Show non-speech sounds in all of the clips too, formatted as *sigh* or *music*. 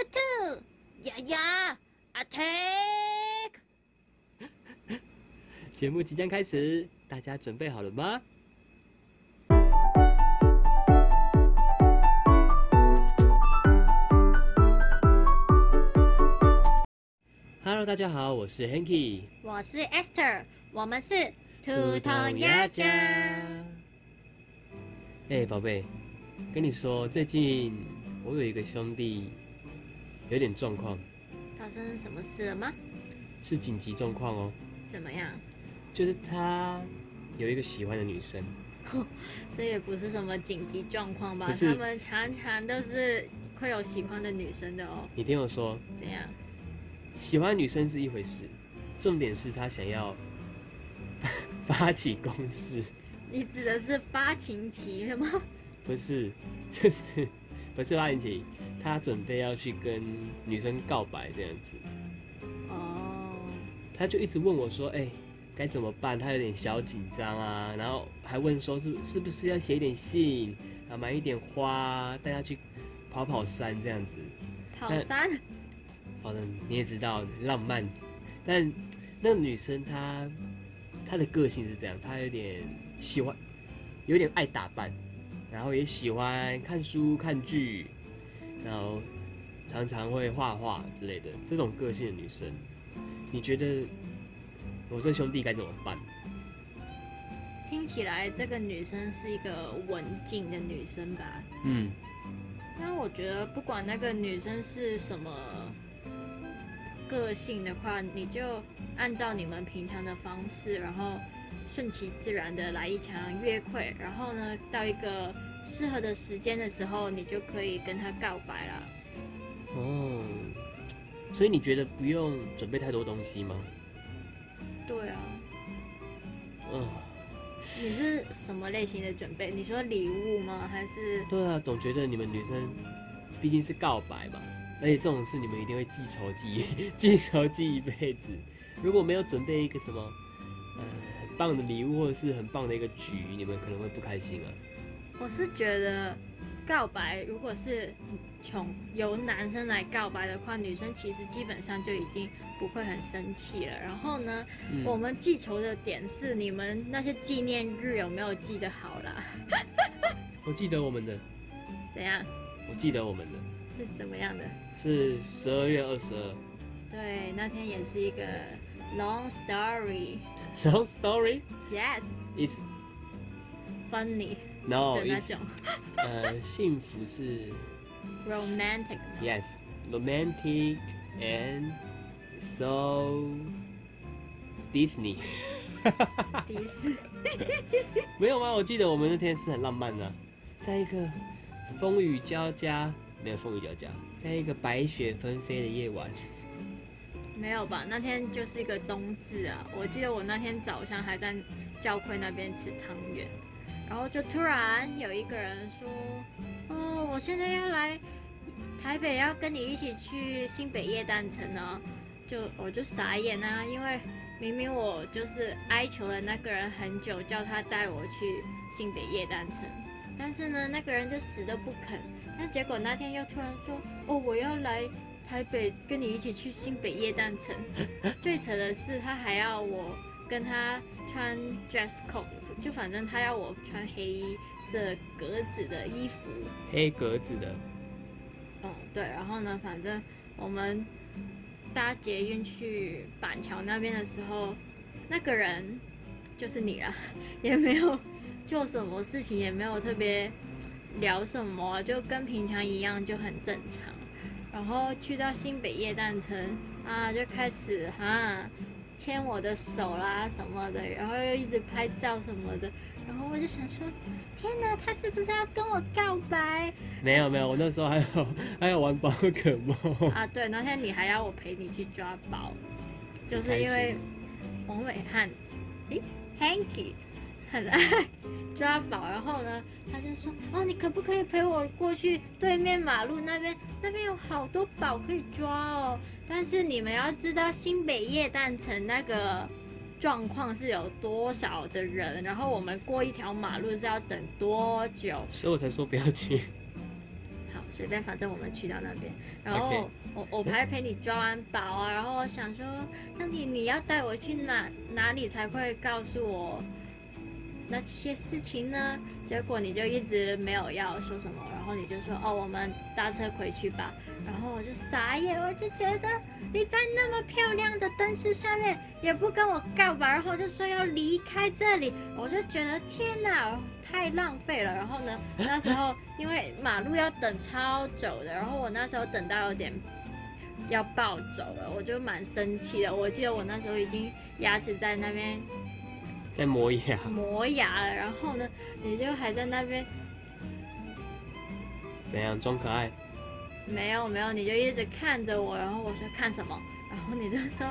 兔兔，呀呀，attack！节目即将开始，大家准备好了吗？Hello，大家好，我是 Hanky，我是 Esther，我们是兔头鸭家。哎，宝贝，跟你说，最近我有一个兄弟有点状况，发生什么事了吗？是紧急状况哦。怎么样？就是他有一个喜欢的女生，*laughs* 这也不是什么紧急状况吧？他们常常都是会有喜欢的女生的哦。你听我说，怎样？喜欢女生是一回事，重点是他想要 *laughs* 发起攻势，你指的是发情期了吗？不是，就是不是发情期，他准备要去跟女生告白这样子，哦，他就一直问我说，哎、该怎么办？他有点小紧张啊，然后还问说是是不是要写一点信，啊，买一点花，带他去跑跑山这样子。跑山。反正，你也知道浪漫，但那个女生她她的个性是这样，她有点喜欢，有点爱打扮，然后也喜欢看书看剧，然后常常会画画之类的这种个性的女生，你觉得我这兄弟该怎么办？听起来这个女生是一个文静的女生吧？嗯，那我觉得不管那个女生是什么个性的话，你就按照你们平常的方式，然后顺其自然的来一场约会，然后呢，到一个适合的时间的时候，你就可以跟他告白了。哦，所以你觉得不用准备太多东西吗？对啊，嗯、你是什么类型的准备？你说礼物吗？还是对啊，总觉得你们女生毕竟是告白嘛，而且这种事你们一定会记仇记 *laughs* 记仇记一辈子。如果没有准备一个什么棒的礼物或者是很棒的一个局，你们可能会不开心啊。我是觉得告白，如果是从由男生来告白的话，女生其实基本上就已经不会很生气了。然后呢，嗯，我们记仇的点是你们那些纪念日有没有记得好啦？*laughs* 我记得我们的，怎样？我记得我们的是怎么样的？是十二月二十二。对，那天也是一个 long story。Long story. Yes. It's funny no 的那 is 种呃幸福是 romantic。yes romantic and so Disney。迪士没有吗？我记得我们那天是很浪漫的，在一个风雨交加，没有风雨交加，在一个白雪纷飞的夜晚。没有吧？那天就是一个冬至啊！我记得我那天早上还在教会那边吃汤圆，然后就突然有一个人说：“哦，我现在要来台北，要跟你一起去新北夜诞城呢。”就我就傻眼啊，因为明明我就是哀求了那个人很久，叫他带我去新北夜诞城，但是呢，那个人就死都不肯。那结果那天又突然说：“哦，我要来 *laughs* 台北跟你一起去新北夜诞城。*laughs* 最扯的是，他还要我跟他穿 dress code，就反正他要我穿黑色格子的衣服。黑格子的，嗯，对。然后呢，反正我们搭捷运去板桥那边的时候，那个人就是你啦，*laughs* 也没有做什么事情，也没有特别聊什么啊，就跟平常一样，就很正常。然后去到新北夜诞城啊，就开始哈牵我的手啦什么的，然后又一直拍照什么的，然后我就想说，天哪，他是不是要跟我告白没有没有，我那时候还有 *laughs* 还有玩宝可梦。啊？对，那天你还要我陪你去抓宝，就是因为王伟汉，诶 h a n k y 很爱 *laughs* 抓宝，然后呢，他就说，哦，你可不可以陪我过去对面马路那边？那边有好多宝可以抓哦。但是你们要知道，新北夜诞城那个状况是有多少的人，然后我们过一条马路是要等多久？所以我才说不要去。*laughs* 好，随便，反正我们去到那边，然后我我还陪你抓完宝啊，然后我想说，那你你要带我去哪哪里才会告诉我那些事情呢？结果你就一直没有要说什么，然后你就说哦，我们搭车回去吧。然后我就傻眼，我就觉得你在那么漂亮的灯饰下面也不跟我告白，然后就说要离开这里，我就觉得天哪，太浪费了。然后呢，那时候因为马路要等超久的，然后我那时候等到有点要暴走了，我就蛮生气的。我记得我那时候已经牙齿在那边在磨牙，磨牙了，然后呢，你就还在那边怎样装可爱？没有没有，你就一直看着我，然后我说看什么？然后你就说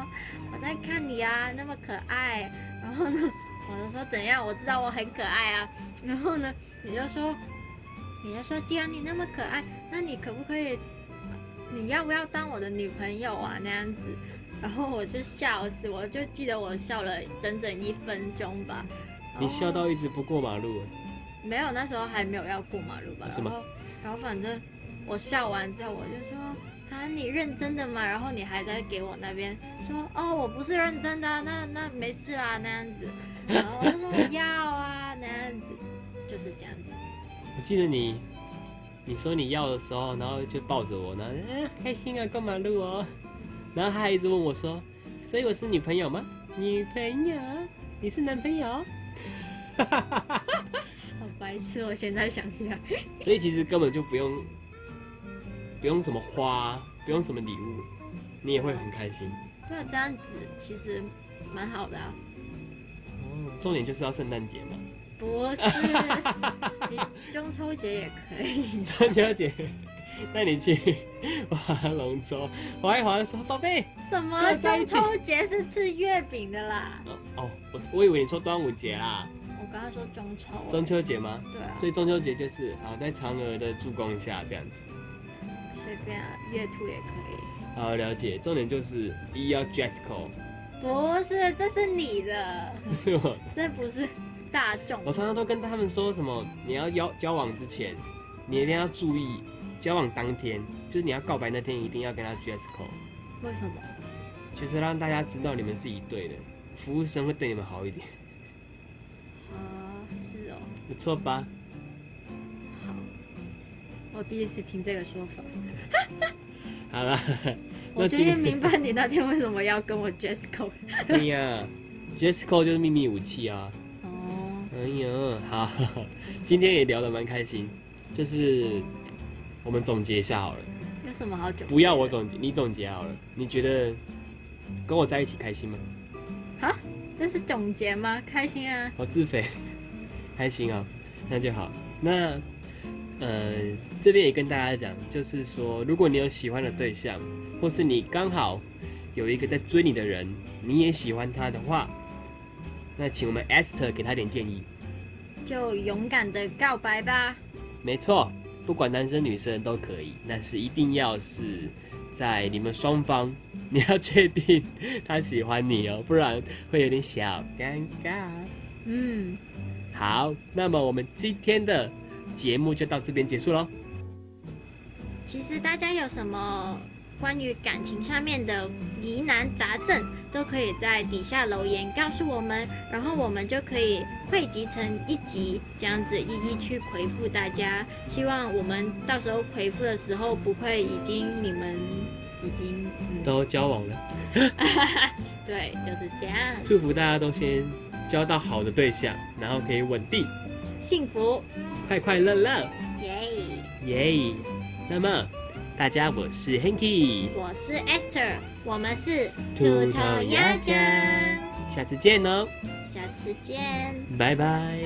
我在看你啊，那么可爱。然后呢，我就说怎样？我知道我很可爱啊。然后呢，你就说，你就说既然你那么可爱，那你可不可以，你要不要当我的女朋友啊？那样子。然后我就笑死，我就记得我笑了整整一分钟吧。你笑到一直不过马路，没有，那时候还没有要过马路吧？是吗然后，然后反正我笑完之后，我就说啊，你认真的吗？然后你还在给我那边说哦，我不是认真的啊，那那没事啦，那样子。然后我就说我要啊，那样子，就是这样子。我记得你，你说你要的时候，然后就抱着我，然后嗯、开心啊，过马路哦，然后他还一直问我说，所以我是女朋友吗？女朋友？你是男朋友？*laughs* 好白痴，我现在想起来。所以其实根本就不用，不用什么花，不用什么礼物，你也会很开心。对啊，这样子其实蛮好的啊。哦，重点就是要圣诞节嘛，不是，*laughs* 你中秋节也可以。*laughs* 中秋节 *laughs* 带你去划龙舟，划一划的时候，宝贝，什么中秋节是吃月饼的啦？哦哦，我我以为你说端午节啦，我刚刚说中秋啊。中秋节吗？对啊，所以中秋节就是啊，在嫦娥的助攻下这样子。随便啊，月兔也可以。好，了解。重点就是一要 code，不是，这是你的，是 *laughs* 我这不是大众。我常常都跟他们说什么，你要交交往之前，你一定要注意，交往当天，就是你要告白那天，一定要跟他 dress code，为什么？就是让大家知道你们是一对的，服务生会对你们好一点，啊，是哦，不错吧？好，我第一次听这个说法，*laughs* 好了，*laughs* 我终于明白你那天为什么要跟我 dress code。*laughs* 你呀，dress code 就是秘密武器啊。哦，哎呀，好，今天也聊得蛮开心，就是我们总结一下好了。有什么好总？不要我总结，你总结好了。你觉得跟我在一起开心吗？啊，这是总结吗？开心啊！我自肥，*laughs* 开心啊、那就好。那呃，这边也跟大家讲，就是说，如果你有喜欢的对象，或是你刚好有一个在追你的人，你也喜欢他的话，那请我们 Esther 给他点建议。就勇敢的告白吧。没错，不管男生女生都可以，但是一定要是在你们双方，你要确定他喜欢你哦，不然会有点小尴尬。嗯，好，那么我们今天的节目就到这边结束喽。其实大家有什么关于感情上面的疑难杂症，都可以在底下留言告诉我们，然后我们就可以汇集成一集，这样子一一去回复大家。希望我们到时候回复的时候，不会已经你们已经嗯，都交往了，*laughs* 对，就是这样，祝福大家都先交到好的对象，然后可以稳定、幸福，快快乐乐，耶、耶、那么大家，我是 Hanky，我是 Esther，我们是兔头鸭酱，下次见哦，下次见。拜拜。